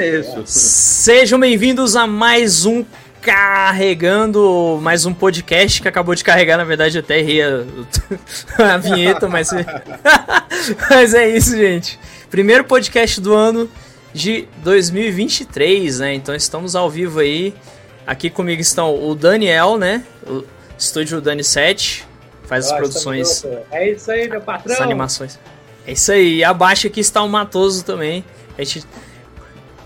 Isso. Sejam bem-vindos a mais um Carregando, mais um podcast que acabou de carregar, na verdade até ria a vinheta, mas... mas é isso, gente. Primeiro podcast do ano de 2023, né? Então estamos ao vivo aí. Aqui comigo estão o Daniel, né? O estúdio Dani 7, faz as produções. É isso aí, meu patrão. As animações. É isso aí. E abaixo aqui está o Matoso também. A gente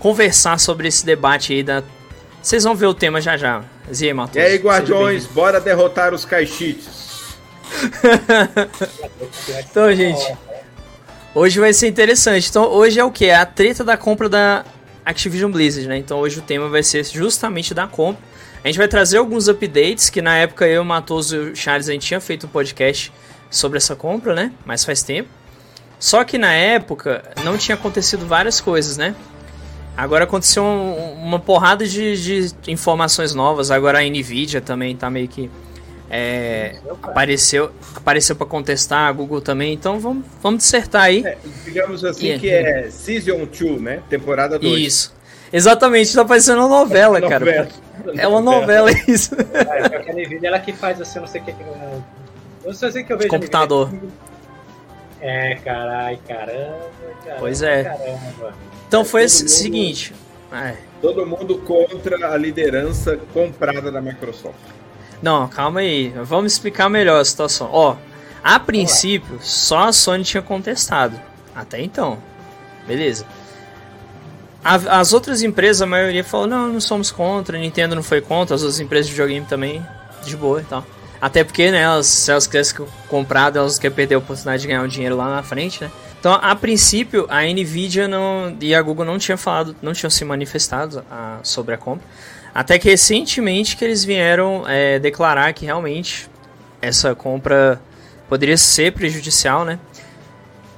conversar sobre esse debate aí da. Vocês vão ver o tema já já. E aí, Matoso? E aí, Guardiões, bora derrotar os caixites. então, gente. Hoje vai ser interessante. Então, hoje é o que? É a treta da compra da Activision Blizzard, né? Então, hoje o tema vai ser justamente da compra. A gente vai trazer alguns updates, que na época eu, Matoso e o Charles, a gente tinha feito um podcast sobre essa compra, né? Mas faz tempo. Só que na época não tinha acontecido várias coisas, né? Agora aconteceu um, uma porrada de, de, informações novas. Agora a Nvidia também tá meio que é, apareceu apareceu para contestar, a Google também, então vamos, vamos dissertar aí. É, digamos assim e, que é Season 2, né? Temporada 2. Isso. Exatamente, tá parecendo uma novela, é cara. Novela. É uma novela isso. É, a Nvidia ela que faz assim, não sei o que. Não sei o que eu vejo. Computador. É, carai, caramba, caramba. Pois é. Caramba. Então foi o seguinte. É. Todo mundo contra a liderança comprada da Microsoft. Não, calma aí. Vamos explicar melhor a situação. Ó, a princípio, só a Sony tinha contestado. Até então. Beleza. A, as outras empresas, a maioria falou: não, não somos contra. A Nintendo não foi contra. As outras empresas de videogame também, de boa e tal. Até porque, né, elas, se elas querem comprar, elas querem perder a oportunidade de ganhar um dinheiro lá na frente, né? Então, a princípio, a Nvidia não, e a Google não tinham falado, não tinham se manifestado a, sobre a compra. Até que recentemente que eles vieram é, declarar que realmente essa compra poderia ser prejudicial, né?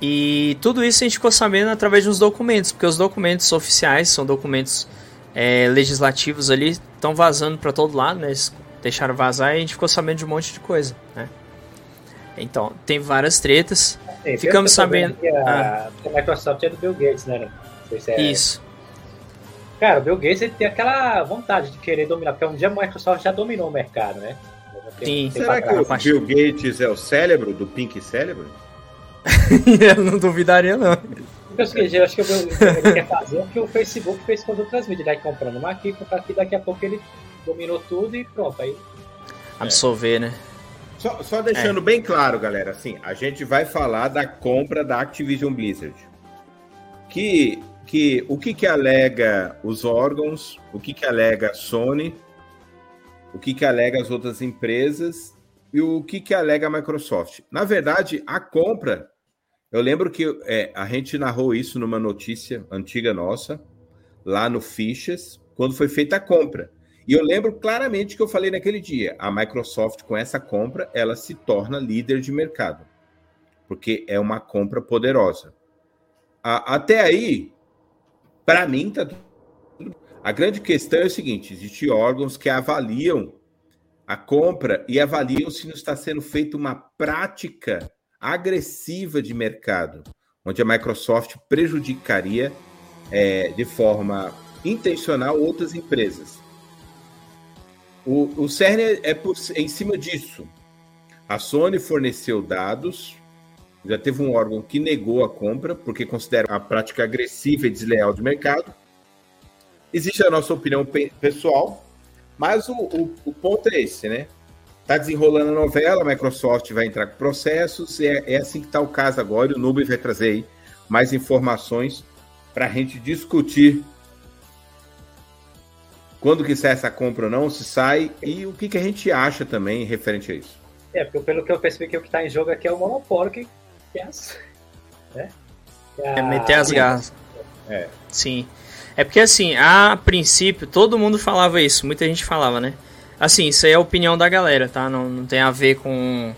E tudo isso a gente ficou sabendo através de uns documentos, porque os documentos oficiais são documentos é, legislativos ali, estão vazando para todo lado, né? Deixaram vazar e a gente ficou sabendo de um monte de coisa, né? Então, tem várias tretas. Sim, Ficamos sabendo. Que a, ah. a Microsoft é do Bill Gates, né? Se é... Isso. Cara, o Bill Gates ele tem aquela vontade de querer dominar, porque um dia a Microsoft já dominou o mercado, né? Sim. Será que o Bill Gates é o cérebro do Pink Cérebro? eu não duvidaria, não. Eu, eu acho que ele quer fazer o que o Facebook fez com as outras mídias, né? Comprando uma aqui, comprar aqui, daqui a pouco ele dominou tudo e pronto. Aí... Absorver, é. né? Só, só deixando é. bem claro, galera, assim, a gente vai falar da compra da Activision Blizzard. Que que o que, que alega os órgãos, o que, que alega a Sony, o que, que alega as outras empresas e o que, que alega a Microsoft. Na verdade, a compra, eu lembro que é, a gente narrou isso numa notícia antiga nossa, lá no Fichas, quando foi feita a compra. E eu lembro claramente que eu falei naquele dia: a Microsoft, com essa compra, ela se torna líder de mercado, porque é uma compra poderosa. A, até aí, para mim, tá tudo. A grande questão é o seguinte: existem órgãos que avaliam a compra e avaliam se não está sendo feita uma prática agressiva de mercado, onde a Microsoft prejudicaria é, de forma intencional outras empresas. O, o CERN é, por, é em cima disso. A Sony forneceu dados já teve um órgão que negou a compra, porque considera a prática agressiva e desleal de mercado. Existe a nossa opinião pessoal, mas o, o, o ponto é esse, né? Está desenrolando a novela, a Microsoft vai entrar com processos, é, é assim que está o caso agora, e o Nube vai trazer aí mais informações para a gente discutir quando que sai essa compra ou não, se sai, e o que, que a gente acha também referente a isso. É, porque pelo que eu percebi que o que está em jogo aqui é o monopólio que né? É, meter as garras. É. Sim. É porque assim, a princípio, todo mundo falava isso, muita gente falava, né? Assim, isso aí é a opinião da galera, tá? Não, não tem a ver com,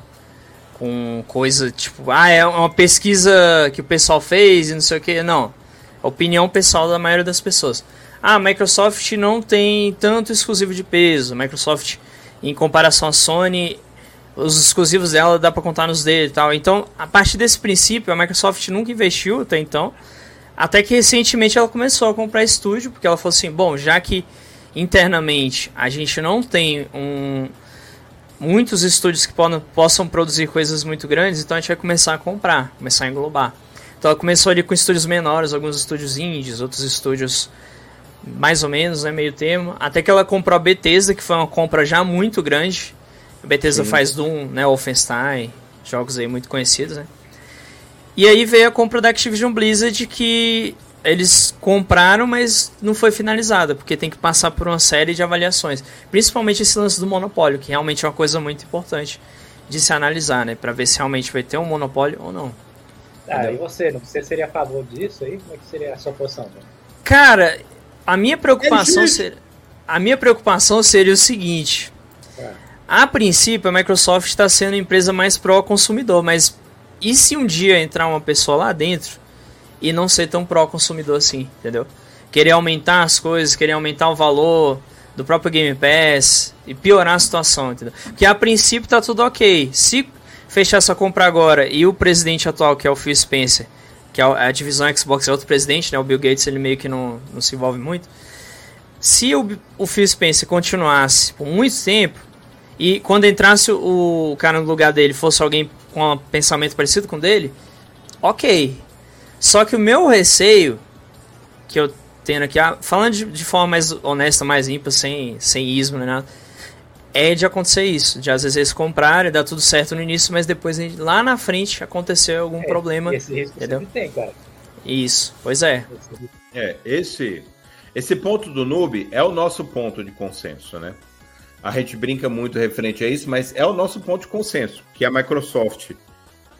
com coisa tipo, ah, é uma pesquisa que o pessoal fez e não sei o que. Não. A opinião pessoal da maioria das pessoas. Ah, a Microsoft não tem tanto exclusivo de peso. Microsoft, em comparação à Sony, os exclusivos dela dá para contar nos dedos e tal. Então, a partir desse princípio, a Microsoft nunca investiu até então. Até que recentemente ela começou a comprar estúdio, porque ela falou assim: bom, já que internamente a gente não tem um, muitos estúdios que podam, possam produzir coisas muito grandes, então a gente vai começar a comprar, começar a englobar. Então ela começou ali com estúdios menores, alguns estúdios indies, outros estúdios mais ou menos, né, meio termo, até que ela comprou a Bethesda, que foi uma compra já muito grande. A Bethesda Sim. faz Doom, né, Wolfenstein, jogos aí muito conhecidos, né? E aí veio a compra da Activision Blizzard que eles compraram, mas não foi finalizada, porque tem que passar por uma série de avaliações. Principalmente esse lance do monopólio, que realmente é uma coisa muito importante de se analisar, né? Para ver se realmente vai ter um monopólio ou não. Ah, e você? Você seria a favor disso aí? Como é que seria a sua posição? Né? Cara, a minha preocupação seria, a minha preocupação seria o seguinte. É. A princípio, a Microsoft está sendo a empresa mais pró-consumidor, mas e se um dia entrar uma pessoa lá dentro e não ser tão pró-consumidor assim, entendeu? Querer aumentar as coisas, querer aumentar o valor do próprio Game Pass e piorar a situação, entendeu? Porque a princípio tá tudo ok. Se fechar essa compra agora e o presidente atual, que é o Phil Spencer, que é a divisão Xbox é outro presidente, né? O Bill Gates ele meio que não, não se envolve muito. Se o, o Phil Spencer continuasse por muito tempo e quando entrasse o, o cara no lugar dele fosse alguém com um pensamento parecido com o dele, ok, só que o meu receio, que eu tenho aqui, ah, falando de, de forma mais honesta, mais limpa, sem, sem ismo nem nada, é de acontecer isso, de às vezes eles comprarem, dar tudo certo no início, mas depois lá na frente acontecer algum é, problema. Esse risco entendeu? tem, cara. Isso, pois é. É, esse, esse ponto do noob é o nosso ponto de consenso, né? A gente brinca muito referente a isso, mas é o nosso ponto de consenso, que a Microsoft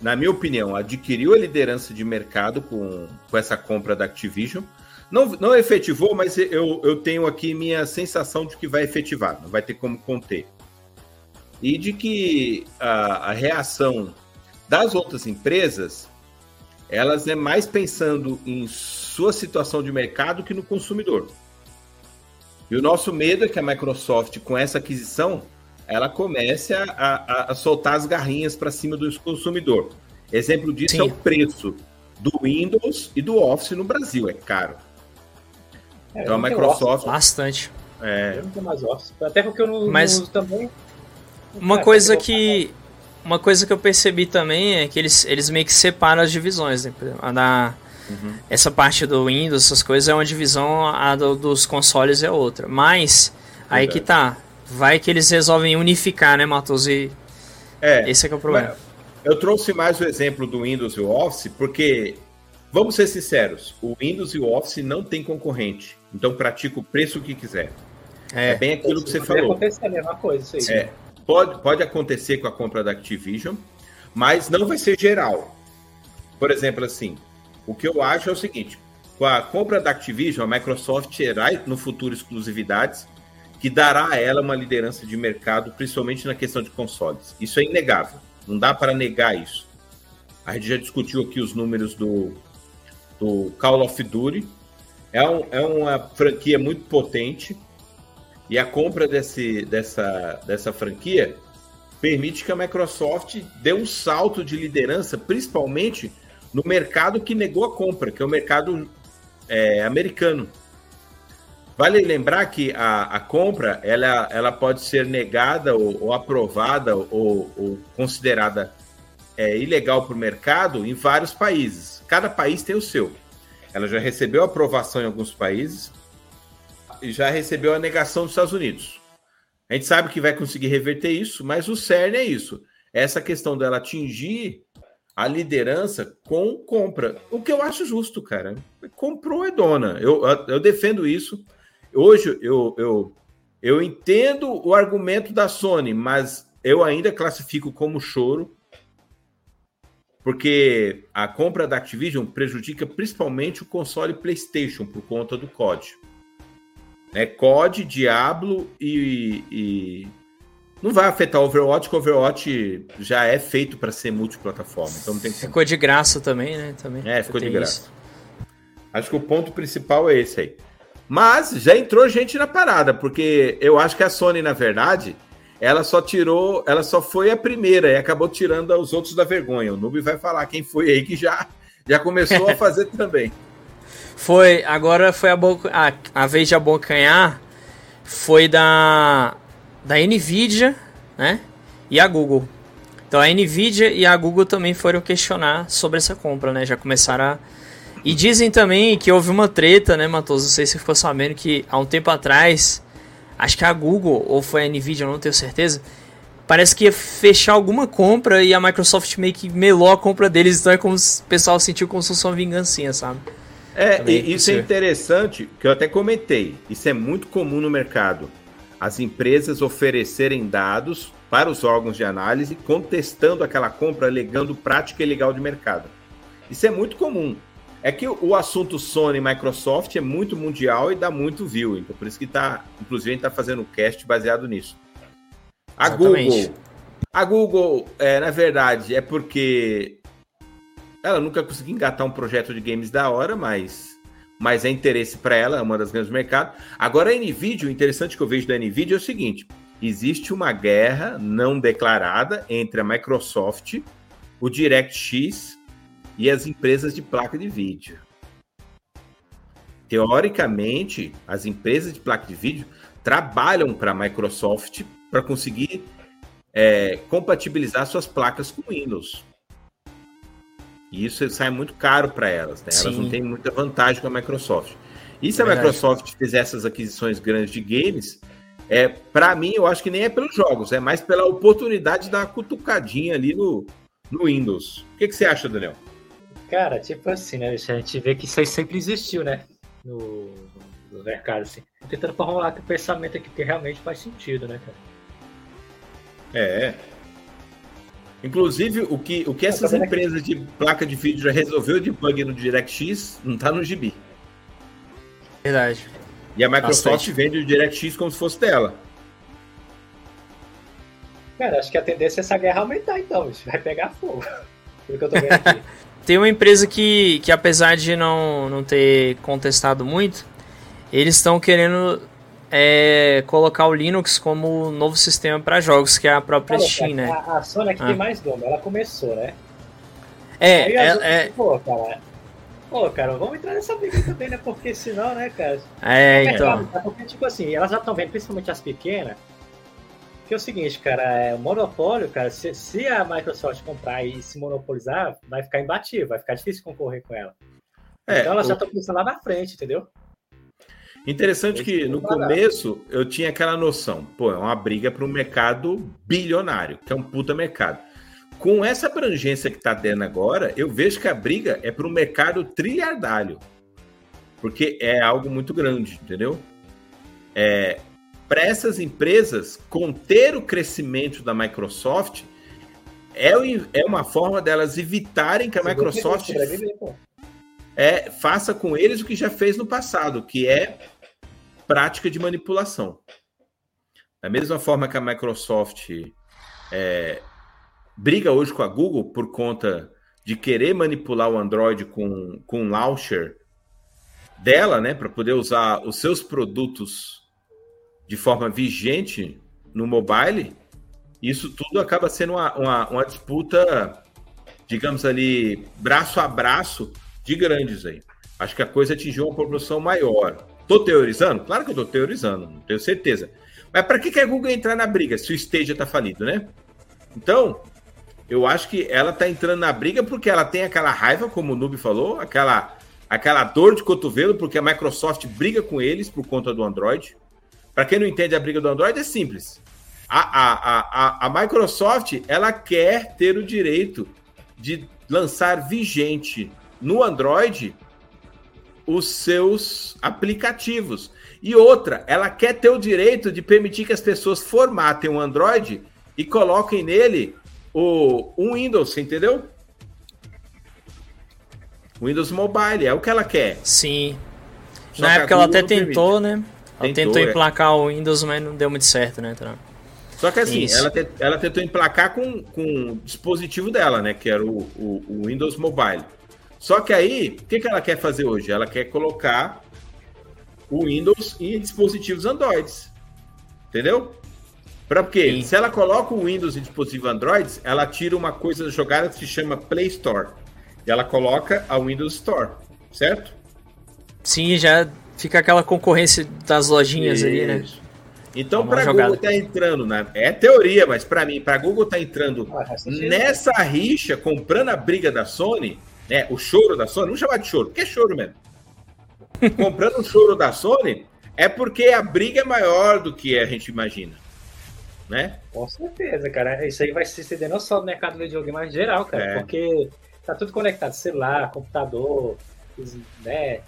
na minha opinião, adquiriu a liderança de mercado com, com essa compra da Activision. Não, não efetivou, mas eu, eu tenho aqui minha sensação de que vai efetivar, não vai ter como conter. E de que a, a reação das outras empresas, elas é mais pensando em sua situação de mercado que no consumidor. E o nosso medo é que a Microsoft, com essa aquisição, ela comece a, a, a soltar as garrinhas para cima do consumidor. Exemplo disso Sim. é o preço do Windows e do Office no Brasil, é caro. É, então a Microsoft. Bastante. É... Eu não tenho mais Office. Até porque eu não, Mas... não também. Uma coisa que. Uma coisa que eu percebi também é que eles, eles meio que separam as divisões, né? A da, uhum. Essa parte do Windows, essas coisas é uma divisão, a do, dos consoles é outra. Mas, aí que tá vai que eles resolvem unificar, né, Matos? E é, esse é que é o problema. Eu trouxe mais o exemplo do Windows e o Office, porque, vamos ser sinceros, o Windows e o Office não tem concorrente. Então pratica o preço que quiser. É, é bem aquilo que você falou. Pode acontecer a mesma coisa, isso aí. É, pode, pode acontecer com a compra da Activision, mas não vai ser geral. Por exemplo, assim, o que eu acho é o seguinte: com a compra da Activision, a Microsoft terá no futuro exclusividades que dará a ela uma liderança de mercado, principalmente na questão de consoles. Isso é inegável, não dá para negar isso. A gente já discutiu aqui os números do, do Call of Duty. É, um, é uma franquia muito potente e a compra desse, dessa, dessa franquia permite que a Microsoft dê um salto de liderança, principalmente no mercado que negou a compra, que é o mercado é, americano. Vale lembrar que a, a compra ela, ela pode ser negada ou, ou aprovada ou, ou considerada é, ilegal para o mercado em vários países. Cada país tem o seu. Ela já recebeu aprovação em alguns países e já recebeu a negação dos Estados Unidos. A gente sabe que vai conseguir reverter isso, mas o CERN é isso. Essa questão dela atingir a liderança com compra. O que eu acho justo, cara. Comprou é dona. Eu, eu defendo isso. Hoje eu, eu, eu entendo o argumento da Sony, mas eu ainda classifico como choro, porque a compra da Activision prejudica principalmente o console PlayStation por conta do COD. É COD, Diablo e, e não vai afetar o Overwatch, porque o Overwatch já é feito para ser multiplataforma. Então não tem Ficou de graça também, né? Também é, ficou de graça. Isso. Acho que o ponto principal é esse aí. Mas já entrou gente na parada, porque eu acho que a Sony, na verdade, ela só tirou, ela só foi a primeira e acabou tirando os outros da vergonha. O Noob vai falar quem foi aí que já, já começou a fazer também. Foi, agora foi a, a, a vez de abocanhar foi da da Nvidia, né? E a Google. Então a Nvidia e a Google também foram questionar sobre essa compra, né? Já começaram a e dizem também que houve uma treta, né, Matoso? Não sei se você ficou sabendo que há um tempo atrás, acho que a Google ou foi a Nvidia, eu não tenho certeza, parece que ia fechar alguma compra e a Microsoft meio que melou a compra deles, então é como se o pessoal sentiu como se fosse uma vingancinha, sabe? É, e, isso é interessante, que eu até comentei, isso é muito comum no mercado. As empresas oferecerem dados para os órgãos de análise, contestando aquela compra, alegando prática ilegal de mercado. Isso é muito comum. É que o assunto Sony e Microsoft é muito mundial e dá muito view. Então, por isso que tá. Inclusive, a gente tá fazendo um cast baseado nisso. A Exatamente. Google. A Google, é, na verdade, é porque ela nunca conseguiu engatar um projeto de games da hora, mas, mas é interesse para ela, é uma das grandes mercados. Agora, a Nvidia, o interessante que eu vejo da Nvidia é o seguinte: existe uma guerra não declarada entre a Microsoft, o DirectX e as empresas de placa de vídeo. Teoricamente, as empresas de placa de vídeo trabalham para a Microsoft para conseguir é, compatibilizar suas placas com Windows. E isso sai muito caro para elas, né? Elas não têm muita vantagem com a Microsoft. E se a Microsoft fizer essas aquisições grandes de games, é, para mim, eu acho que nem é pelos jogos, é mais pela oportunidade uma cutucadinha ali no, no Windows. O que, que você acha, Daniel? Cara, tipo assim, né? A gente vê que isso aí sempre existiu, né? No, no mercado, assim. Tentando formular o pensamento aqui que realmente faz sentido, né, cara? É. Inclusive, o que, o que essas empresas de placa de vídeo já resolveu de bug no DirectX não tá no gibi. Verdade. E a Microsoft Bastante. vende o DirectX como se fosse dela. Cara, acho que a tendência é essa guerra aumentar então, isso vai pegar fogo. Pelo que eu tô vendo aqui. Tem uma empresa que, que apesar de não, não ter contestado muito, eles estão querendo é, colocar o Linux como novo sistema para jogos, que é a própria Olha, Steam, né? A, a Sony aqui ah. tem mais nome, ela começou, né? É, Aí, é, é... Pô, cara, pô, cara, vamos entrar nessa briga também, né? Porque senão, né, cara... É, então... Porque, tipo assim, elas já estão vendo, principalmente as pequenas, que é o seguinte, cara, é, o monopólio, cara, se, se, a Microsoft comprar e se monopolizar, vai ficar imbatível, vai ficar difícil concorrer com ela. É, então ela já está pensando lá na frente, entendeu? Interessante que no começo eu tinha aquela noção, pô, é uma briga para um mercado bilionário, que é um puta mercado. Com essa abrangência que está tendo agora, eu vejo que a briga é para um mercado trilhardário, porque é algo muito grande, entendeu? É, para essas empresas conter o crescimento da Microsoft é, é uma forma delas evitarem que a Microsoft é, faça com eles o que já fez no passado, que é prática de manipulação. Da mesma forma que a Microsoft é, briga hoje com a Google por conta de querer manipular o Android com, com um launcher dela, né, para poder usar os seus produtos de forma vigente no mobile, isso tudo acaba sendo uma, uma, uma disputa, digamos ali, braço a braço de grandes aí. Acho que a coisa atingiu uma proporção maior. Tô teorizando? Claro que eu tô teorizando, não tenho certeza. Mas para que, que a Google entrar na briga se o Stadia tá falido, né? Então, eu acho que ela tá entrando na briga porque ela tem aquela raiva, como o Noob falou, aquela, aquela dor de cotovelo, porque a Microsoft briga com eles por conta do Android. Para quem não entende a briga do Android, é simples. A, a, a, a Microsoft ela quer ter o direito de lançar vigente no Android os seus aplicativos. E outra, ela quer ter o direito de permitir que as pessoas formatem um Android e coloquem nele o, um Windows, entendeu? Windows Mobile, é o que ela quer. Sim. Só Na época ela até tentou, permite. né? Ela tentou, tentou é. emplacar o Windows, mas não deu muito certo, né, Trump? Só que assim, ela, te, ela, tentou emplacar com, com o dispositivo dela, né? Que era o, o, o Windows Mobile. Só que aí, o que, que ela quer fazer hoje? Ela quer colocar o Windows em dispositivos Androids. Entendeu? Para quê? Sim. Se ela coloca o Windows em dispositivo Android, ela tira uma coisa jogada que se chama Play Store. E ela coloca a Windows Store, certo? Sim, já fica aquela concorrência das lojinhas Isso. ali, né? Então, para Google tá entrando na. É teoria, mas para mim, para Google tá entrando ah, nessa rixa, comprando a briga da Sony, né? O choro da Sony, vamos chamar de choro, porque é choro mesmo. comprando o choro da Sony, é porque a briga é maior do que a gente imagina. Né? Com certeza, cara. Isso aí vai se estender não só no mercado de videogame, mas geral, cara. É. Porque tá tudo conectado, celular, computador, né?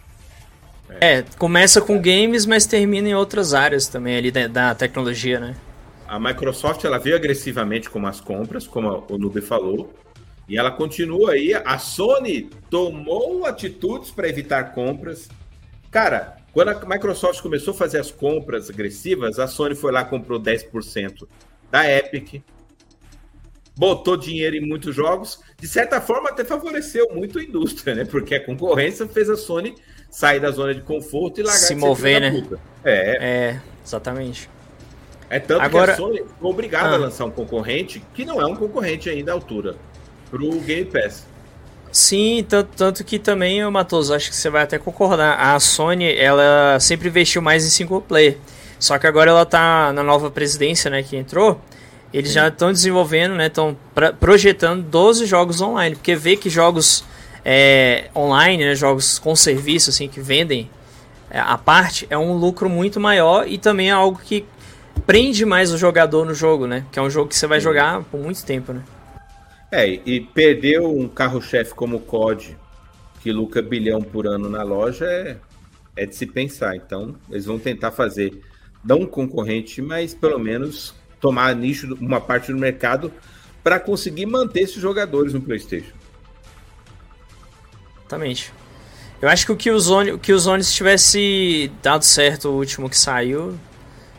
É, começa com games, mas termina em outras áreas também ali da, da tecnologia, né? A Microsoft ela veio agressivamente com as compras, como o Nube falou, e ela continua aí. A Sony tomou atitudes para evitar compras. Cara, quando a Microsoft começou a fazer as compras agressivas, a Sony foi lá e comprou 10% da Epic, botou dinheiro em muitos jogos, de certa forma até favoreceu muito a indústria, né? Porque a concorrência fez a Sony sair da zona de conforto e largar se mover, né? É. é, exatamente. É tanto Agora... que a Sony ficou obrigada ah. a lançar um concorrente que não é um concorrente ainda à altura para o Game Pass. Sim, tanto, tanto que também, Matoso, acho que você vai até concordar. A Sony, ela sempre investiu mais em single player. Só que agora ela tá na nova presidência, né, que entrou. Eles Sim. já estão desenvolvendo, né, estão projetando 12 jogos online, porque vê que jogos é, online, né, jogos com serviço, assim, que vendem é, a parte, é um lucro muito maior e também é algo que prende mais o jogador no jogo, né? Que é um jogo que você vai jogar por muito tempo, né? É, e perder um carro-chefe como o COD, que lucra bilhão por ano na loja, é, é de se pensar. Então, eles vão tentar fazer, não um concorrente, mas pelo menos tomar nicho, uma parte do mercado para conseguir manter esses jogadores no PlayStation. Exatamente. Eu acho que o Killzone, o Killzone se tivesse dado certo o último que saiu,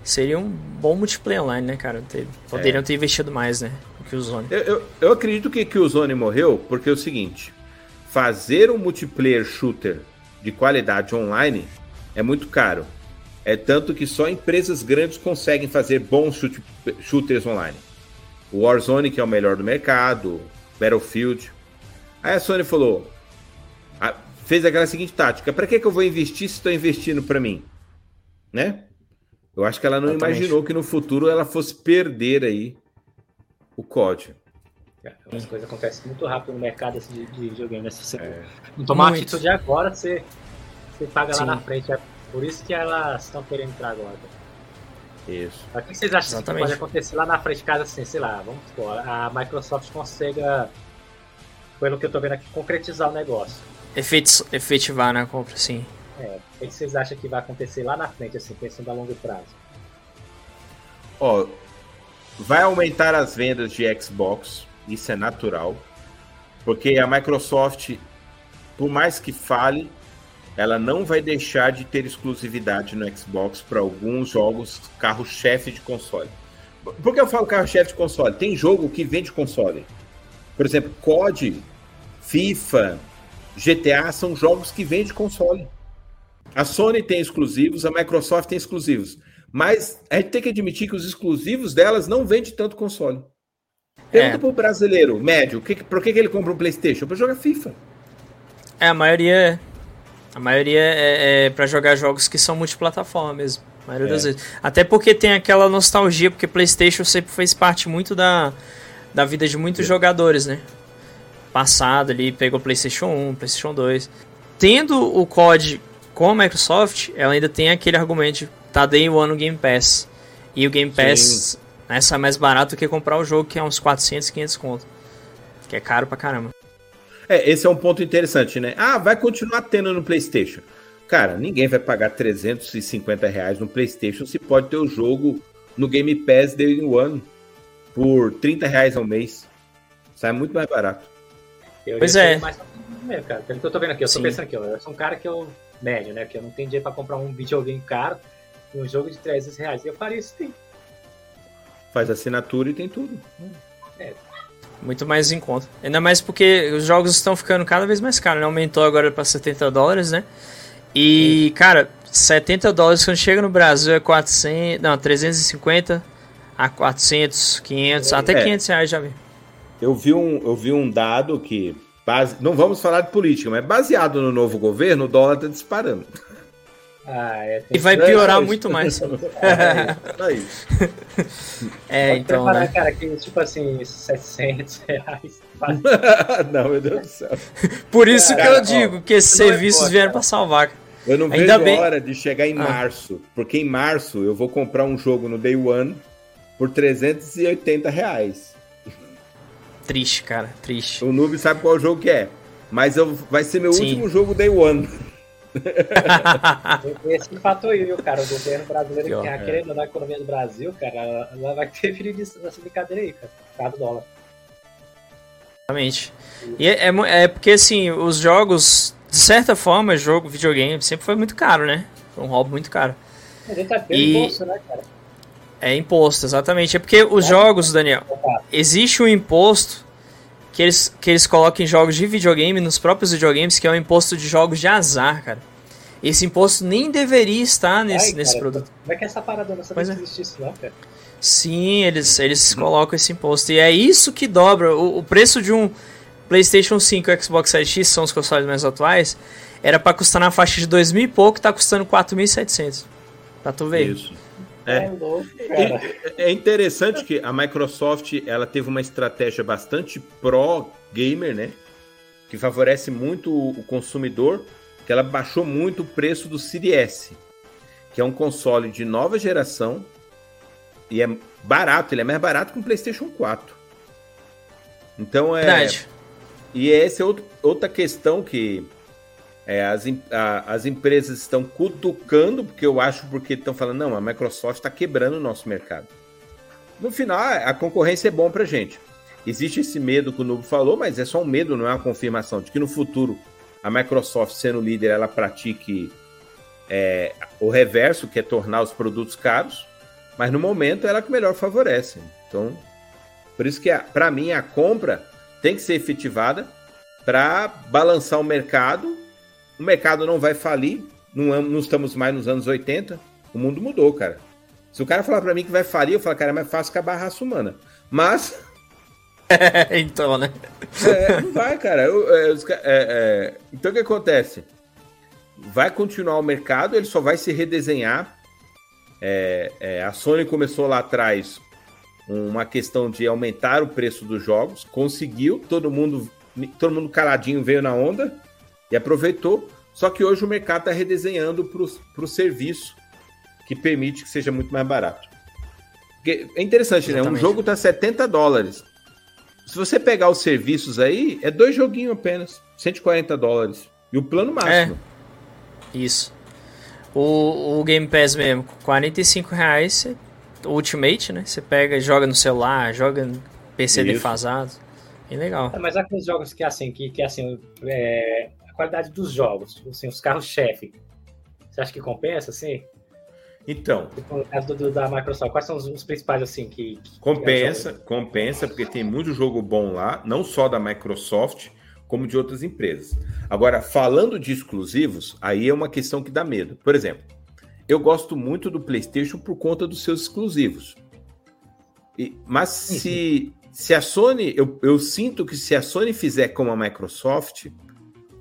seria um bom multiplayer online, né, cara? Poderiam é. ter investido mais, né? O Killzone. Eu, eu, eu acredito que Killzone morreu porque é o seguinte: fazer um multiplayer shooter de qualidade online é muito caro. É tanto que só empresas grandes conseguem fazer bons shooters online. O Warzone, que é o melhor do mercado, Battlefield. Aí a Sony falou: fez aquela seguinte tática: para que, que eu vou investir se estou investindo para mim? Né? Eu acho que ela não Exatamente. imaginou que no futuro ela fosse perder aí o código. É, as coisas acontecem muito rápido no mercado assim, de, de videogame. Né? Se você é. não tomar uma atitude agora, você, você paga Sim. lá na frente. É por isso que elas estão querendo entrar agora. Isso. O que vocês acham Exatamente. que pode acontecer lá na frente de casa, assim, sei lá, vamos supor, a Microsoft consiga, pelo que eu tô vendo aqui, concretizar o negócio. Efeitos, efetivar na compra, sim. É, o que vocês acham que vai acontecer lá na frente, assim, pensando a longo prazo? Ó, vai aumentar as vendas de Xbox, isso é natural, porque a Microsoft, por mais que fale, ela não vai deixar de ter exclusividade no Xbox para alguns jogos carro-chefe de console. Por que eu falo carro-chefe de console? Tem jogo que vende console. Por exemplo, COD, FIFA, GTA são jogos que vendem console. A Sony tem exclusivos, a Microsoft tem exclusivos. Mas a gente tem que admitir que os exclusivos delas não vendem tanto console. Pergunta é. pro brasileiro médio, que, por que, que ele compra um Playstation? Para jogar FIFA. É, a maioria. A maioria é, é para jogar jogos que são multiplataforma mesmo. A maioria é. das vezes. Até porque tem aquela nostalgia, porque Playstation sempre fez parte muito da, da vida de muitos é. jogadores, né? Passado ali, pegou PlayStation 1, PlayStation 2. Tendo o COD com a Microsoft, ela ainda tem aquele argumento de tá day one no Game Pass. E o Game Pass né, sai mais barato do que comprar o jogo, que é uns 400, 500 conto. Que é caro pra caramba. É, esse é um ponto interessante, né? Ah, vai continuar tendo no PlayStation. Cara, ninguém vai pagar 350 reais no PlayStation se pode ter o jogo no Game Pass Day One por 30 reais ao mês. Sai muito mais barato. Eu pois é. Mais mesmo, cara. Pelo que eu tô vendo aqui, eu tô Sim. pensando aqui, ó, eu sou um cara que eu. médio, né? Que eu não tenho dinheiro pra comprar um videogame caro e um jogo de 300 reais. E eu faria isso sim. Faz assinatura e tem tudo. É. Muito mais em conta. Ainda mais porque os jogos estão ficando cada vez mais caros, né? Aumentou agora para 70 dólares, né? E, Sim. cara, 70 dólares quando chega no Brasil é 400, não, 350 a 400, 500, é. até 500 reais já vi. Eu vi um, eu vi um dado que base, não vamos falar de política, mas baseado no novo governo, o dólar está disparando. Ah, é, e vai piorar é muito mais. É, isso. É, então. Preparar, né? cara, que tipo assim, 700 reais. não, meu Deus do céu. Por isso cara, que eu digo que esses serviços vieram para salvar. Eu não Ainda vejo bem... hora de chegar em ah. março, porque em março eu vou comprar um jogo no Day One por 380 reais. Triste, cara, triste. O noob sabe qual jogo que é, mas eu, vai ser meu Sim. último jogo Day One. Esse empatou eu, cara. O governo brasileiro que, tá querendo na economia do Brasil, cara, ela vai ter filho nessa brincadeira aí, cara. Por causa do dólar. Exatamente. E é, é, é, porque, assim, os jogos, de certa forma, jogo, videogame, sempre foi muito caro, né? Foi um hobby muito caro. Mas ele tá e... imposto, né, cara? É imposto, exatamente. É porque os é. jogos, Daniel, existe um imposto que eles, que eles colocam em jogos de videogame, nos próprios videogames, que é o imposto de jogos de azar, cara. Esse imposto nem deveria estar nesse, Ai, nesse produto. Como é que é essa parada não sabia é. que existisse lá, cara? Sim, eles, eles colocam esse imposto. E é isso que dobra. O, o preço de um PlayStation 5 e Xbox Series X, são os consoles mais atuais, era para custar na faixa de 2 mil e pouco, tá custando 4.700. Pra tu ver. Isso. É. É, é interessante que a Microsoft ela teve uma estratégia bastante pró-gamer, né? Que favorece muito o consumidor, que ela baixou muito o preço do Series S, que é um console de nova geração e é barato, ele é mais barato que um PlayStation 4. Então é. Verdade. E essa é outro, outra questão que é, as, a, as empresas estão cutucando, porque eu acho porque estão falando, não, a Microsoft está quebrando o nosso mercado. No final, a concorrência é bom para gente. Existe esse medo que o Nubo falou, mas é só um medo, não é uma confirmação de que no futuro a Microsoft, sendo líder, ela pratique é, o reverso, que é tornar os produtos caros, mas no momento ela é que melhor favorece. Então, por isso que para mim a compra tem que ser efetivada para balançar o mercado o mercado não vai falir, não, não estamos mais nos anos 80, o mundo mudou, cara. Se o cara falar para mim que vai falir, eu falo, cara, é mais fácil acabar a raça humana. Mas. então, né? É, não vai, cara. Eu, é, é, é, então o que acontece? Vai continuar o mercado, ele só vai se redesenhar. É, é, a Sony começou lá atrás uma questão de aumentar o preço dos jogos, conseguiu, todo mundo, todo mundo caladinho veio na onda e aproveitou. Só que hoje o mercado está redesenhando para o serviço que permite que seja muito mais barato. Porque é interessante, Exatamente. né? Um jogo está 70 dólares. Se você pegar os serviços aí, é dois joguinhos apenas, 140 dólares. E o plano máximo. É, isso. O, o Game Pass mesmo, 45 reais, Ultimate, né? Você pega e joga no celular, joga no PC isso. defasado. Bem legal. É, mas aqueles jogos que assim, que, que assim, é, a qualidade dos jogos, tipo assim, os carros-chefe. Você acha que compensa, assim? Então. Tipo, no caso do, da Microsoft, quais são os, os principais, assim, que. que compensa, que compensa, porque tem muito jogo bom lá, não só da Microsoft, como de outras empresas. Agora, falando de exclusivos, aí é uma questão que dá medo. Por exemplo, eu gosto muito do PlayStation por conta dos seus exclusivos. E, mas se, se a Sony, eu, eu sinto que se a Sony fizer como a Microsoft,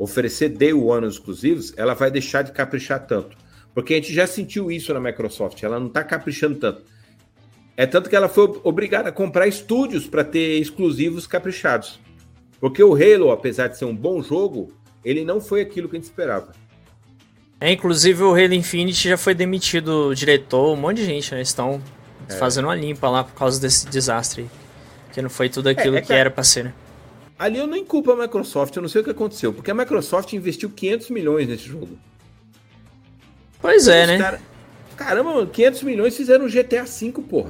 oferecer Day One exclusivos, ela vai deixar de caprichar tanto. Porque a gente já sentiu isso na Microsoft, ela não está caprichando tanto. É tanto que ela foi obrigada a comprar estúdios para ter exclusivos caprichados. Porque o Halo, apesar de ser um bom jogo, ele não foi aquilo que a gente esperava. É, inclusive o Halo Infinite já foi demitido o diretor, um monte de gente, né? Estão é. fazendo uma limpa lá por causa desse desastre. Que não foi tudo aquilo é, é que, que era para ser, né? Ali eu nem culpo a Microsoft, eu não sei o que aconteceu, porque a Microsoft investiu 500 milhões nesse jogo. Pois é, né? Cara... Caramba, mano, 500 milhões fizeram um GTA V, porra.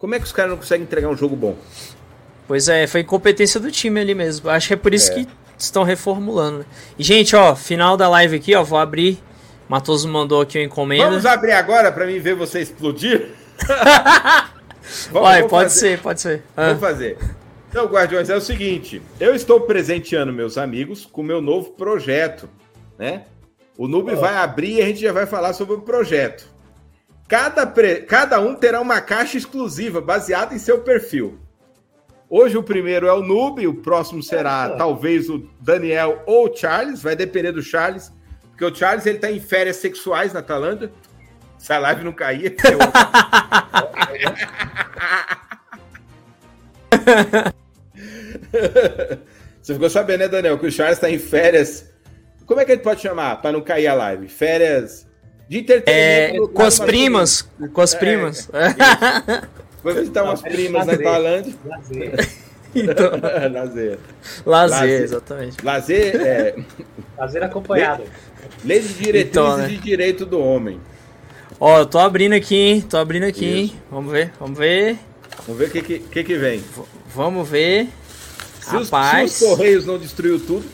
Como é que os caras não conseguem entregar um jogo bom? Pois é, foi incompetência do time ali mesmo. Acho que é por isso é. que estão reformulando. Né? E, gente, ó, final da live aqui, ó, vou abrir. Matoso mandou aqui uma encomenda. Vamos abrir agora para mim ver você explodir? vamos, Vai, pode fazer. ser, pode ser. Vamos ah. fazer. Então, Guardiões, é o seguinte: eu estou presenteando meus amigos com meu novo projeto, né? O Noob oh. vai abrir e a gente já vai falar sobre o projeto. Cada, pre... Cada um terá uma caixa exclusiva baseada em seu perfil. Hoje o primeiro é o Noob, o próximo será é, talvez o Daniel ou o Charles, vai depender do Charles, porque o Charles ele tá em férias sexuais na Tailândia. Se a live não cair, eu... Você ficou sabendo, né, Daniel, que o Charles está em férias. Como é que ele pode chamar para não cair a live? Férias de entretenimento. É, com as primas. Com as primas. É, Foi visitar umas primas na Tailândia. Lazer. Então, lazer. lazer. exatamente. Lazer é. Lazer acompanhado. Lei de diretrizes então, né? de direito do homem. Ó, eu tô abrindo aqui, hein? Tô abrindo aqui, hein? Vamos ver, vamos ver. Vamos ver o que, que, que, vem. Vamos ver. Se Rapaz. Os, se os Correios não destruiu tudo.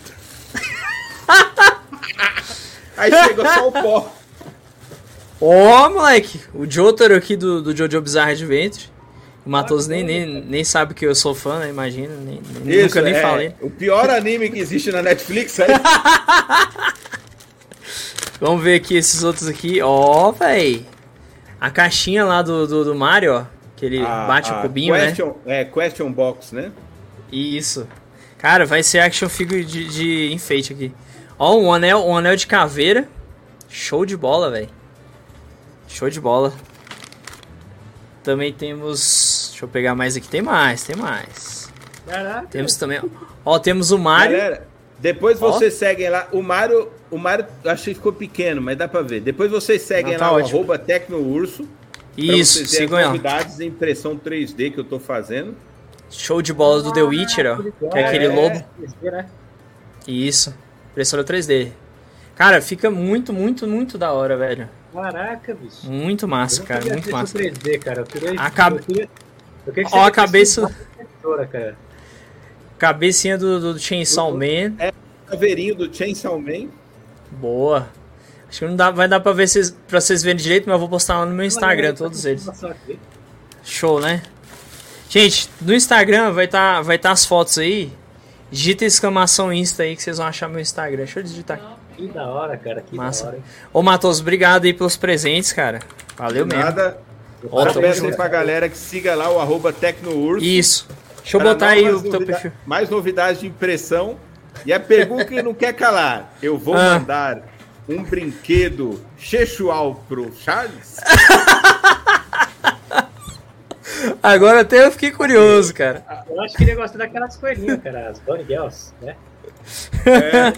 Aí chega só o pó. Ó, oh, moleque, o Jotaro aqui do, do Jojo Bizarre Adventure. O Matos nem, nem, nem sabe que eu sou fã, né? Imagina. Nem, Isso, nunca nem é, falei. O pior anime que existe na Netflix aí. Vamos ver aqui esses outros aqui. Ó, oh, véi. A caixinha lá do, do, do Mario, ó. Que ele a, bate o cubinho, question, né? É, question box, né? Isso. Cara, vai ser action figure de, de enfeite aqui. Ó, um anel, um anel de caveira. Show de bola, velho. Show de bola. Também temos. Deixa eu pegar mais aqui. Tem mais, tem mais. Caraca. Temos também. Ó, temos o Mario. Galera, depois vocês seguem lá. O Mario. O Mario achei que ficou pequeno, mas dá pra ver. Depois vocês seguem tá lá ótimo. o arroba Tecnourso. Isso, sigam as novidades de impressão 3D que eu tô fazendo. Show de bola do The Witcher, ó. Que é aquele lobo. Né? Isso. Impressora 3D. Cara, fica muito, muito, muito da hora, velho. Caraca, bicho. Muito massa, cara. Muito massa. 3D, cara. Eu queria, a cabe... eu queria, eu queria Ó, a cabeça. Cara. Cabecinha do, do Chainsaw Man. É o caveirinho do Chainsaw Man. Boa. Acho que não dá, vai dar pra ver vocês, pra vocês verem direito, mas eu vou postar lá no meu Instagram, todos eles. Show, né? Gente, no Instagram vai estar tá, vai tá as fotos aí. Digita exclamação Insta aí que vocês vão achar meu Instagram. Deixa eu digitar aqui. Que da hora, cara. Que Massa. da hora. Hein? Ô, Matos, obrigado aí pelos presentes, cara. Valeu mesmo. Nada. Eu peço aí pra galera que siga lá o arroba Tecnourso. Isso. Deixa eu botar aí o teu perfil. Mais novidades de impressão. E a pergunta que não quer calar. Eu vou ah. mandar um brinquedo Chechual pro Charles? Agora até eu fiquei curioso, cara. Eu acho que ele gosta daquelas coelhinhas, cara, as Bunny Girls, né? É.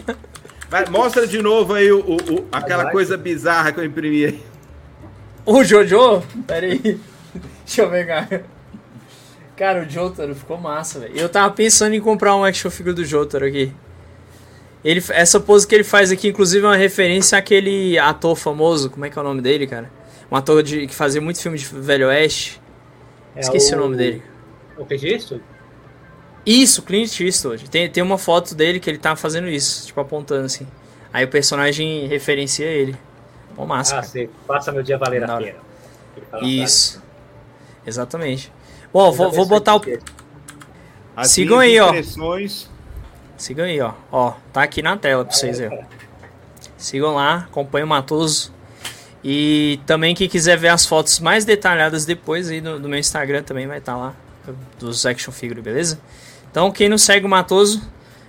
Vai, mostra de novo aí o, o, o aquela coisa bizarra que eu imprimi aí. O Jojo? Pera aí. Deixa eu pegar. Cara, o Jotaro ficou massa, velho. Eu tava pensando em comprar um action figure do Jotaro aqui. Ele, essa pose que ele faz aqui, inclusive, é uma referência àquele ator famoso. Como é que é o nome dele, cara? Um ator de, que fazia muito filme de Velho Oeste. É Esqueci o... o... nome dele. O Clint Eastwood? Isso, Clint Eastwood. Tem, tem uma foto dele que ele tá fazendo isso, tipo, apontando assim. Aí o personagem referencia ele. Bom, massa. Ah, você passa meu dia valer a pena. Isso. Exatamente. Bom, vou, vou botar o. Sigam aí, ó. Sigam aí, ó. Ó, tá aqui na tela pra vocês aí. Sigam lá, acompanhem o Matoso. E também quem quiser ver as fotos mais detalhadas depois aí no, no meu Instagram também vai estar tá lá. Dos action figure, beleza? Então quem não segue o Matoso,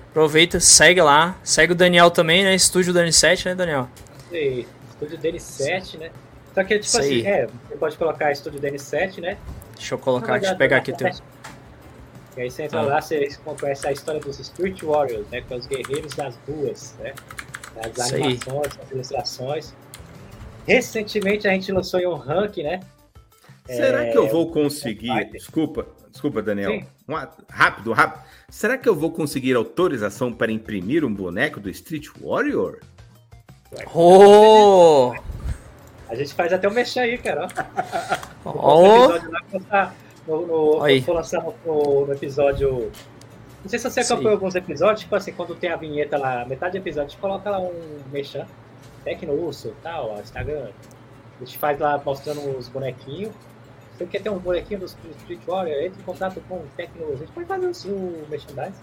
aproveita, segue lá. Segue o Daniel também, né? Estúdio Dani 7, né, Daniel? Sim, Estúdio Dani 7, né? Só que tipo assim, é, você pode colocar Estúdio Dani 7, né? Deixa eu colocar, deixa eu pegar aqui o teu. E aí você entra ah. lá, você conhece a história dos Spirit Warriors, né? Que são os guerreiros das ruas, né? As animações, as ilustrações. Recentemente a gente lançou em um ranking, né? Será é, que eu vou conseguir? Desculpa, desculpa, Daniel. Um, rápido, rápido. Será que eu vou conseguir autorização para imprimir um boneco do Street Warrior? Oh! A gente faz até o um mexer aí, cara. Oh! No, no, for lançar no, no, episódio. Não sei se você acompanhou alguns episódios, tipo assim, quando tem a vinheta lá, metade do episódio, a gente coloca lá um mexer, Tecno Urso tal, Instagram. A gente faz lá mostrando os bonequinhos. Você quer ter um bonequinho do Street Warrior? Entre em contato com o Tecno. A gente pode fazer o seu merchandise.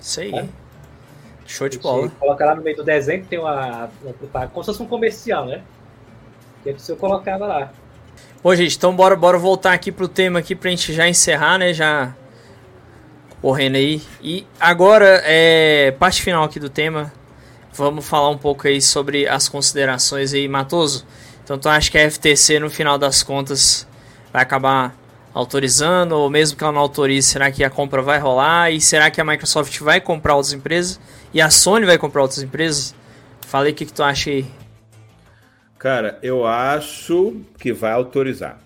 Isso aí. É. Show de bola. Coloca lá no meio do desenho, tem uma, uma. Como se fosse um comercial, né? Que você colocava lá. Bom, gente, então bora, bora voltar aqui pro tema aqui pra gente já encerrar, né? Já correndo aí. E agora, é, parte final aqui do tema, vamos falar um pouco aí sobre as considerações aí, Matoso. Então tu acha que a FTC no final das contas vai acabar autorizando, ou mesmo que ela não autorize, será que a compra vai rolar? E será que a Microsoft vai comprar outras empresas? E a Sony vai comprar outras empresas? Falei o que, que tu acha aí. Cara, eu acho que vai autorizar.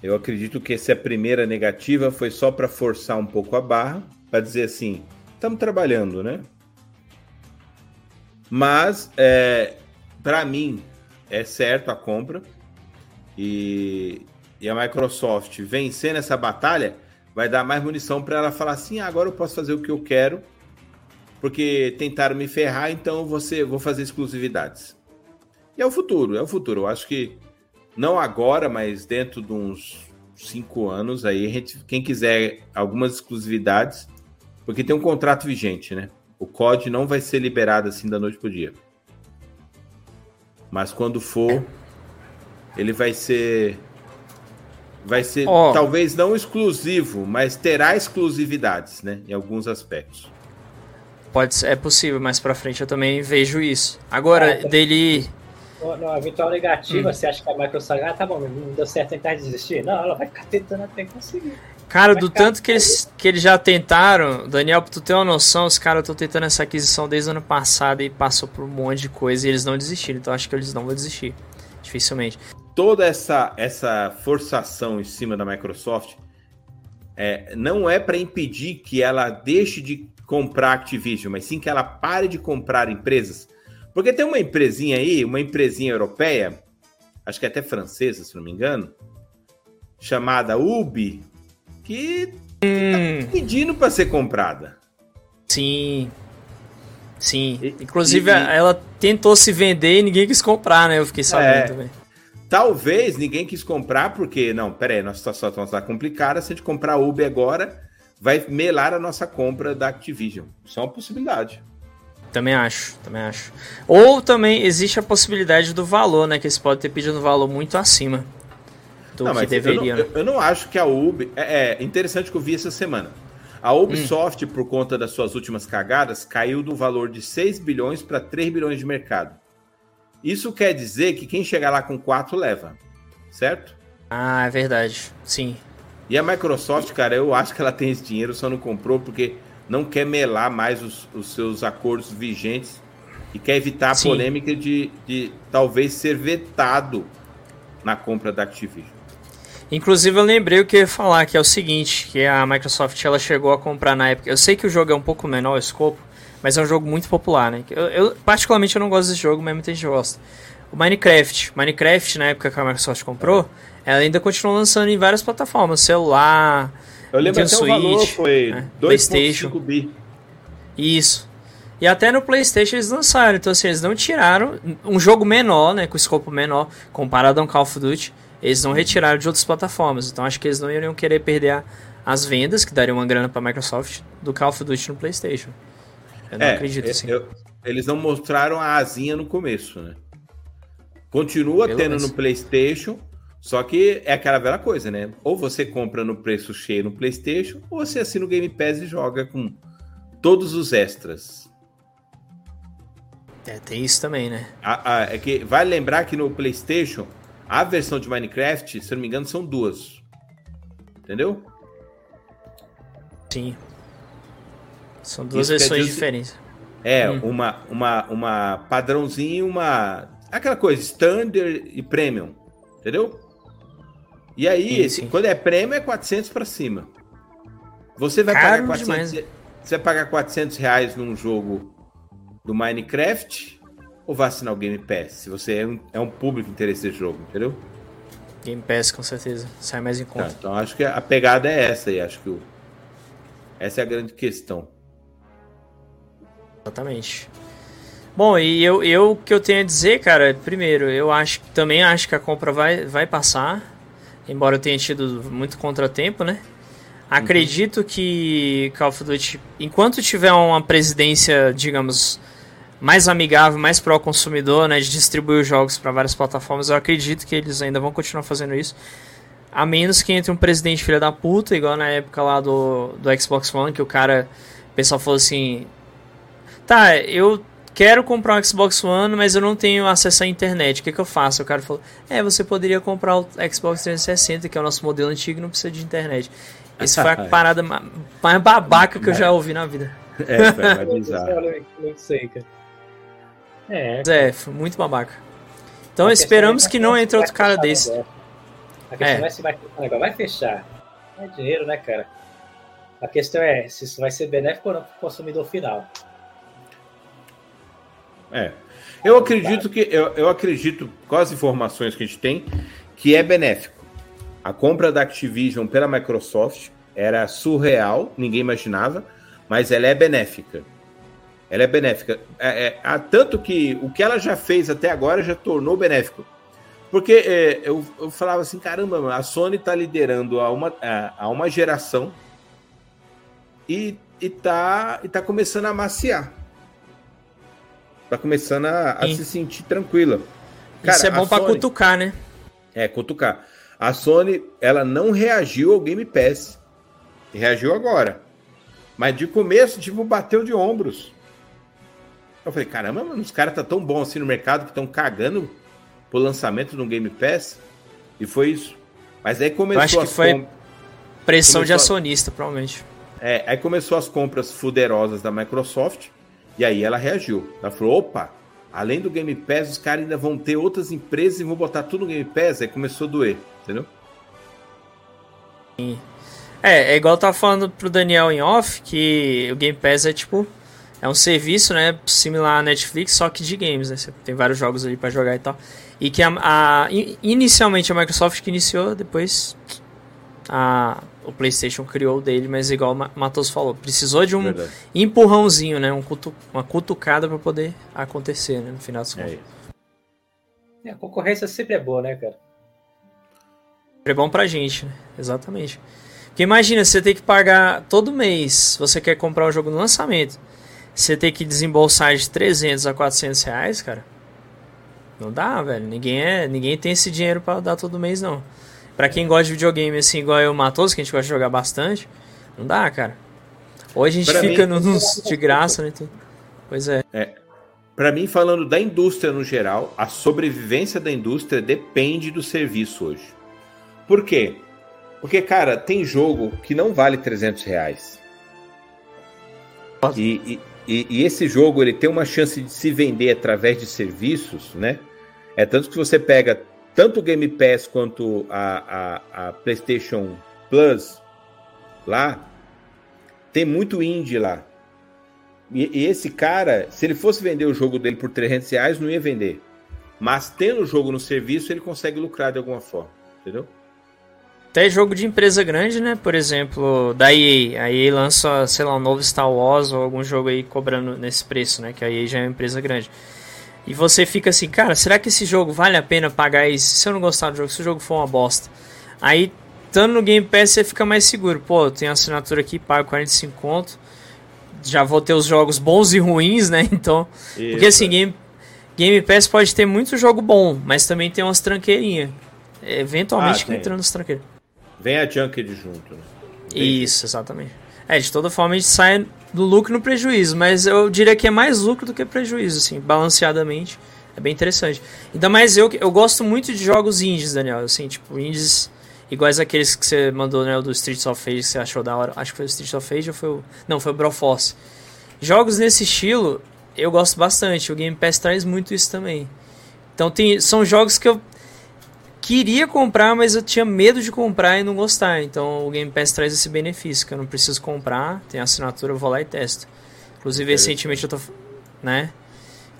Eu acredito que essa primeira negativa foi só para forçar um pouco a barra, para dizer assim, estamos trabalhando, né? Mas, é, para mim, é certo a compra. E, e a Microsoft vencendo essa batalha vai dar mais munição para ela falar assim: ah, agora eu posso fazer o que eu quero, porque tentaram me ferrar, então você vou fazer exclusividades. E é o futuro, é o futuro. Eu acho que não agora, mas dentro de uns cinco anos aí, a gente, quem quiser algumas exclusividades, porque tem um contrato vigente, né? O COD não vai ser liberado assim da noite pro dia. Mas quando for, ele vai ser vai ser oh. talvez não exclusivo, mas terá exclusividades, né, em alguns aspectos. Pode ser, é possível, mais para frente eu também vejo isso. Agora é, dele não, eventual negativa, hum. você acha que a Microsoft, ah, tá bom, não deu certo tentar desistir? Não, ela vai ficar tentando até conseguir. Cara, do tanto que eles, que eles já tentaram, Daniel, pra tu ter uma noção, os caras estão tentando essa aquisição desde o ano passado e passou por um monte de coisa e eles não desistiram. Então acho que eles não vão desistir. Dificilmente. Toda essa, essa forçação em cima da Microsoft é, não é para impedir que ela deixe de comprar Activision, mas sim que ela pare de comprar empresas. Porque tem uma empresinha aí, uma empresinha europeia, acho que é até francesa, se não me engano, chamada Ubi, que hum. tá pedindo para ser comprada. Sim. Sim. E, Inclusive, e, ela tentou se vender e ninguém quis comprar, né? Eu fiquei sabendo é, também. Talvez ninguém quis comprar, porque, não, pera aí, nossa situação está complicada. Se a gente comprar a Ubi agora, vai melar a nossa compra da Activision. Isso é uma possibilidade. Também acho, também acho. Ou também existe a possibilidade do valor, né? Que eles podem ter pedido um valor muito acima do não, que deveria. Eu não, né? eu não, acho que a Ubi. É, é, interessante que eu vi essa semana. A Ubisoft, hum. por conta das suas últimas cagadas, caiu do valor de 6 bilhões para 3 bilhões de mercado. Isso quer dizer que quem chegar lá com 4 leva, certo? Ah, é verdade. Sim. E a Microsoft, cara, eu acho que ela tem esse dinheiro, só não comprou porque não quer melar mais os, os seus acordos vigentes e quer evitar a Sim. polêmica de, de talvez ser vetado na compra da Activision. Inclusive eu lembrei o que eu ia falar, que é o seguinte, que a Microsoft ela chegou a comprar na época. Eu sei que o jogo é um pouco menor o escopo, mas é um jogo muito popular, né? Eu, eu, particularmente eu não gosto desse jogo, mas muita gente gosta. O Minecraft. Minecraft, na época que a Microsoft comprou, ela ainda continuou lançando em várias plataformas, celular, eu lembro até Switch, o valor foi né? PlayStation. Bi. Isso. E até no PlayStation eles lançaram, então assim, eles não tiraram um jogo menor, né, com escopo menor, comparado a um Call of Duty, eles não retiraram de outras plataformas. Então acho que eles não iriam querer perder as vendas, que dariam uma grana para a Microsoft, do Call of Duty no PlayStation. Eu não é, acredito assim. Eu, eles não mostraram a asinha no começo, né? Continua Pelo tendo menos. no PlayStation, só que é aquela velha coisa, né? Ou você compra no preço cheio no PlayStation, ou você assina o Game Pass e joga com todos os extras. É, tem isso também, né? É que vale lembrar que no PlayStation, a versão de Minecraft, se eu não me engano, são duas. Entendeu? Sim. São duas isso versões diferentes. É, hum. uma, uma, uma padrãozinho uma. Aquela coisa, standard e premium. Entendeu? E aí, sim, sim. quando é prêmio, é 400 para cima. Você vai Caro pagar 400, demais. você vai pagar 400 reais num jogo do Minecraft ou vai assinar o Game Pass? Se você é um, é um público interesse desse jogo, entendeu? Game Pass, com certeza. Sai mais em tá, conta. Tá, então acho que a pegada é essa aí. Acho que o... essa é a grande questão. Exatamente. Bom, e eu, eu que eu tenho a dizer, cara, primeiro, eu acho também acho que a compra vai, vai passar, embora eu tenha tido muito contratempo, né? Acredito uhum. que Call of Duty, enquanto tiver uma presidência, digamos, mais amigável, mais pró consumidor, né, de distribuir os jogos para várias plataformas, eu acredito que eles ainda vão continuar fazendo isso. A menos que entre um presidente filha da puta, igual na época lá do, do Xbox One, que o cara. O pessoal falou assim. Tá, eu quero comprar um Xbox One, mas eu não tenho acesso à internet. O que, que eu faço? O cara falou: É, você poderia comprar o Xbox 360, que é o nosso modelo antigo, e não precisa de internet. Isso foi a parada mais babaca que eu já ouvi na vida. É, foi bizarro. Não sei, cara. É, É, foi muito babaca. Então esperamos que não entre outro cara desse. A questão É. é se vai fechar o negócio. Vai fechar. É dinheiro, né, cara? A questão é se isso vai ser benéfico ou não para o consumidor final. É. Eu acredito que eu, eu acredito com as informações que a gente tem que é benéfico. A compra da Activision pela Microsoft era surreal, ninguém imaginava, mas ela é benéfica. Ela é benéfica. É, é, há tanto que o que ela já fez até agora já tornou benéfico. Porque é, eu, eu falava assim, caramba, a Sony está liderando a uma, a, a uma geração e, e, tá, e tá começando a amaciar. Tá começando a, a se sentir tranquila. Isso é bom pra Sony- cutucar, né? É, cutucar. A Sony, ela não reagiu ao Game Pass. Reagiu agora. Mas de começo, tipo, bateu de ombros. Eu falei, caramba, mano, os caras tá tão bom assim no mercado que estão cagando pro lançamento do Game Pass. E foi isso. Mas aí começou acho que foi- com- Pressão de Começou- acionista, provavelmente. É, aí começou as compras fuderosas da Microsoft. E aí ela reagiu. Ela falou: opa, além do Game Pass, os caras ainda vão ter outras empresas e vão botar tudo no Game Pass. Aí começou a doer, entendeu? É, é igual eu tava falando pro Daniel em off, que o Game Pass é tipo. É um serviço, né? Similar à Netflix, só que de games, né? Você tem vários jogos ali pra jogar e tal. E que a, a- in- inicialmente a Microsoft que iniciou, depois a, o PlayStation criou o dele, mas igual o Ma- Matos falou, precisou de um Verdade. empurrãozinho, né? Um cutu, uma cutucada pra poder acontecer, né? No final dos É contos. isso. É, a concorrência sempre é boa, né, cara? É bom pra gente, né? Exatamente. Porque imagina, você tem que pagar todo mês, você quer comprar um jogo no lançamento, você tem que desembolsar de 300 a 400 reais, cara. Não dá, velho. Ninguém, é, ninguém tem esse dinheiro pra dar todo mês, não. Pra quem gosta de videogame, assim, igual eu Matoso, que a gente gosta de jogar bastante, não dá, cara. Hoje a gente Pra fica mim- no- nos de graça, né? Pois é. Pra mim, falando da indústria no geral, a sobrevivência da indústria depende do serviço hoje. Por quê? Porque, cara, tem jogo que não vale 300 reais. E, e, e- e esse jogo ele tem uma chance de se vender através de serviços, né? É tanto que você pega tanto o Game Pass quanto a, a, a PlayStation Plus lá, tem muito indie lá. E, e esse cara, se ele fosse vender o jogo dele por 300 reais, não ia vender. Mas tendo o jogo no serviço, ele consegue lucrar de alguma forma, entendeu? Até jogo de empresa grande, né? Por exemplo, da EA. A EA lança, sei lá, um novo Star Wars ou algum jogo aí cobrando nesse preço, né? Que a EA já é uma empresa grande. E você fica assim, cara, será que esse jogo vale a pena pagar isso? Se eu não gostar do jogo, se o jogo for uma bosta. Aí, estando no Game Pass, você fica mais seguro. Pô, eu tenho assinatura aqui, pago 45 conto. Já vou ter os jogos bons e ruins, né? Então. Porque assim, Game, Game Pass pode ter muito jogo bom, mas também tem umas tranqueirinhas. Eventualmente Ah, entrando nas tranqueiras. Vem a Junked junto. Né? Isso, exatamente. É, de toda forma a gente sai do lucro no prejuízo, mas eu diria que é mais lucro do que prejuízo, assim, balanceadamente. É bem interessante. Ainda mais eu, eu gosto muito de jogos indies, Daniel, assim, tipo, indies iguais aqueles que você mandou, né, do Streets of Rage, que você achou da hora. Acho que foi o Streets of Rage ou foi o... Não, foi o Broforce. Jogos nesse estilo, eu gosto bastante. O Game Pass traz muito isso também. Então tem, são jogos que eu queria comprar, mas eu tinha medo de comprar e não gostar. Então o Game Pass traz esse benefício, que eu não preciso comprar, tem assinatura, eu vou lá e testo. Inclusive recentemente eu tô, né?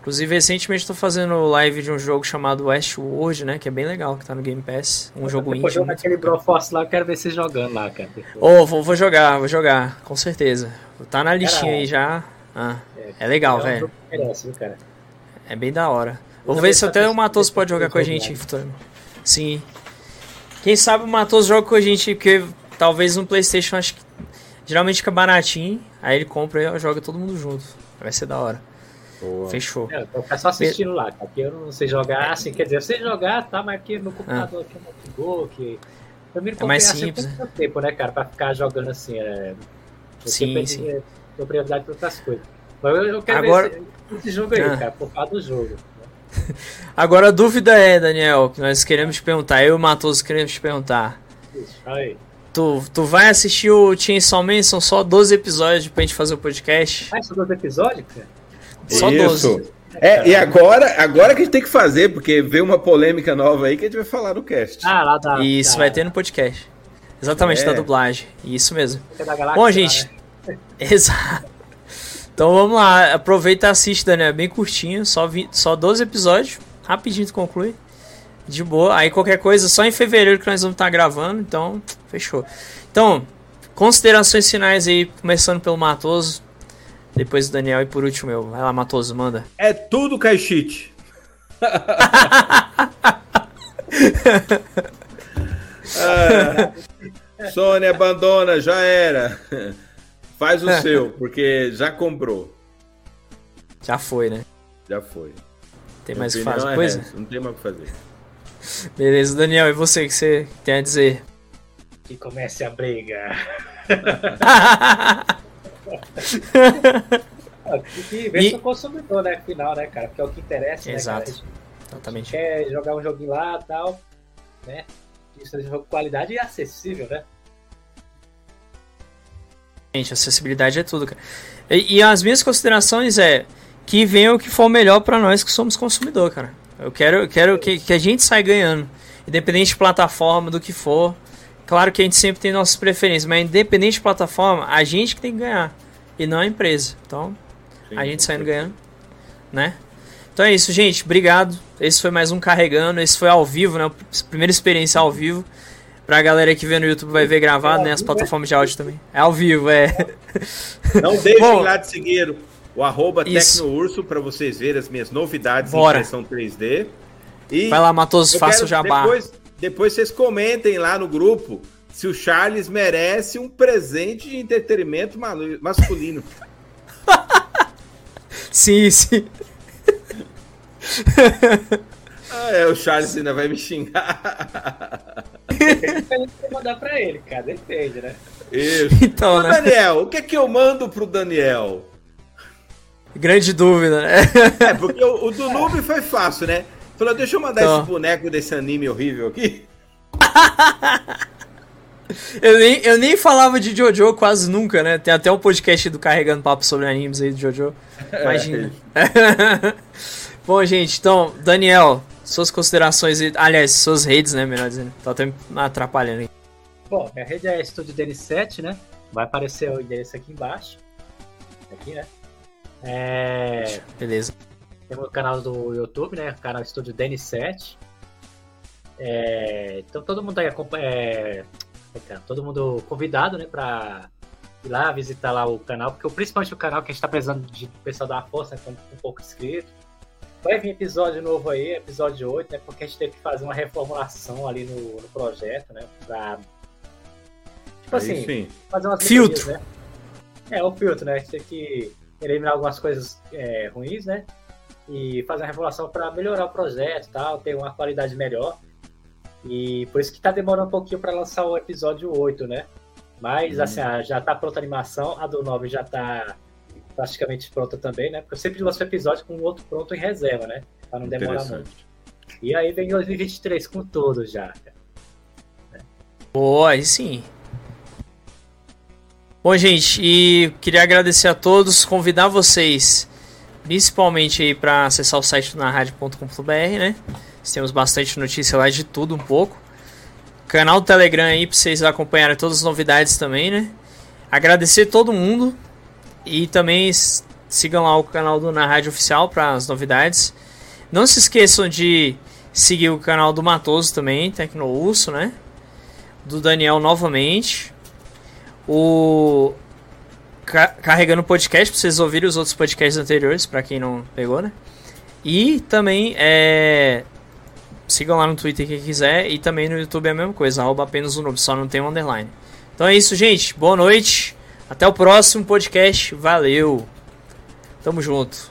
Inclusive recentemente eu tô fazendo live de um jogo chamado Westworld, né, que é bem legal, que tá no Game Pass, um jogo Depois indie. jogar aquele. Broforce lá, eu quero ver você jogando lá, cara. Ô, vou, vou jogar, vou jogar, com certeza. Tá na listinha aí já. Ah, é legal, é um velho. jogo viu, cara? É bem da hora. Vou Eu ver se até o Matoso fiz- pode jogar com a jogo gente lá. futuramente. Sim. Quem sabe o Matoso joga com a gente, porque talvez no Playstation acho que geralmente fica baratinho, aí ele compra e joga todo mundo junto. Vai ser da hora. Boa. Fechou. É, eu vou ficar só assistindo lá, cara, porque eu não sei jogar, assim, quer dizer, eu sei jogar, tá, mas aqui no computador aqui é um notebook, Eu me É mais comprei, simples, Assim, pouco tempo, né, cara, pra ficar jogando assim. É... Sim, sempre sim. eh, prioridade pra outras coisas. Mas eu, eu quero Agora- ver esse, esse jogo aí, Ah. cara, por causa do jogo. Agora a dúvida é, Daniel, que nós queremos te perguntar, eu e o Matoso queremos te perguntar. Aí. Tu, tu vai assistir o Chainsaw Man? São só 12 episódios pra gente fazer o podcast? Ah, é do episódio, cara? Só Isso. 12. É, e agora, agora que a gente tem que fazer, porque veio uma polêmica nova aí que a gente vai falar no cast. Ah, lá da. Isso, da, vai ter no podcast. Exatamente, É. da dublagem. Isso mesmo. da Galáxia, Bom, lá, gente, né? Exato. Então vamos lá, aproveita e assiste, Daniel. É bem curtinho, só, vi, só 12 episódios. Rapidinho tu conclui. De boa. Aí qualquer coisa, só em fevereiro que nós vamos estar gravando. Então, fechou. Então, considerações finais aí, começando pelo Matoso. Depois o Daniel e por último eu. Vai lá, Matoso, manda. É tudo caixite. Ah, Sônia abandona, já era. Faz o seu, porque já comprou. Já foi, né? Já foi. Tem Minha mais o que fazer é coisa? essa, Não tem mais o que fazer. Beleza, Daniel, e você, o que você tem a dizer? Que comece a briga. Ah, Que vê E- se o consumidor, né? Final, né, cara? Porque é o que interessa, Exato. né, cara? Exatamente. quer jogar um joguinho lá e tal, né? Isso é um jogo de qualidade e acessível, né? Gente, acessibilidade é tudo, cara. E, e as minhas considerações é que venha o que for melhor pra nós que somos consumidor, cara. Eu quero, eu quero que, que a gente saia ganhando, independente de plataforma, do que for. Claro que a gente sempre tem nossas preferências, mas independente de plataforma, a gente que tem que ganhar e não a empresa. Então, Sim, a gente saindo ganhando, né? Então é isso, gente. Obrigado. Esse foi mais um Carregando. Esse foi ao vivo, né? Primeira experiência ao vivo. Pra galera que vê no YouTube vai ver gravado, É né? As vivo, plataformas de áudio também. É ao vivo, é. Não deixem Bom, lá de seguir o arroba. TecnoUrso para vocês verem as minhas novidades Bora. em impressão 3D. E Vai lá, Matoso, faça o jabá. Depois, depois vocês comentem lá no grupo se o Charles merece um presente de entretenimento masculino. Sim, sim. Ah, é, o Charles ainda vai me xingar. Mandar pra ele, cara. Depende, né? Isso. Então, Ô, né? Daniel, o que é que eu mando pro Daniel? Grande dúvida, né? É, porque o, o do Noob foi fácil, né? Falou, deixa eu mandar Então. esse boneco desse anime horrível aqui. Eu nem, eu nem falava de Jojo quase nunca, né? Tem até o podcast do Carregando Papo sobre animes aí do Jojo. Imagina. Bom, gente, então, Daniel, suas considerações, e- aliás, suas redes, né? Melhor dizendo. Tô até me atrapalhando aí. Bom, minha rede é Estúdio DN7, né? Vai aparecer o endereço aqui embaixo. Aqui, né? É, Beleza. Temos o canal do YouTube, né? O canal Estúdio DN7. É, então todo mundo aí. É, é, cara, todo mundo convidado, né? Pra ir lá visitar lá o canal, porque principalmente o canal que a gente tá precisando de pessoal dar uma força, né? Um pouco inscrito. Vai vir episódio novo aí, episódio 8, né? Porque a gente teve que fazer uma reformulação ali no, no projeto, né? Pra. Tipo Aí assim, sim. fazer umas Filtro. né? É, o filtro, né? A gente tem que eliminar algumas coisas é, ruins, né? E fazer uma reformulação para melhorar o projeto e tal, ter uma qualidade melhor. E por isso que tá demorando um pouquinho para lançar o episódio 8, né? Mas, Hum. assim, já tá pronta a animação, a do 9 já tá praticamente pronta também, né? Porque eu sempre lanço episódio com o outro pronto em reserva, né? Pra não demorar muito. E aí vem 2023 com tudo já. cara. Boa, aí sim. Bom, gente, e queria agradecer a todos, convidar vocês, principalmente aí para acessar o site do narradio.com.br, né? Temos bastante notícia lá de tudo um pouco. Canal do Telegram aí para vocês acompanharem todas as novidades também, né? Agradecer todo mundo e também sigam lá o canal do Na Rádio Oficial para as novidades. Não se esqueçam de seguir o canal do Matoso também, Tecnourso, né? Do Daniel novamente. O Ca- Carregando Podcast, para vocês ouvirem os outros podcasts anteriores, para quem não pegou, né? E também é... sigam lá no Twitter quem quiser e também no YouTube é a mesma coisa, arroba apenas o noob, só não tem um underline. Então é isso, gente. Boa noite. Até o próximo podcast. Valeu. Tamo junto.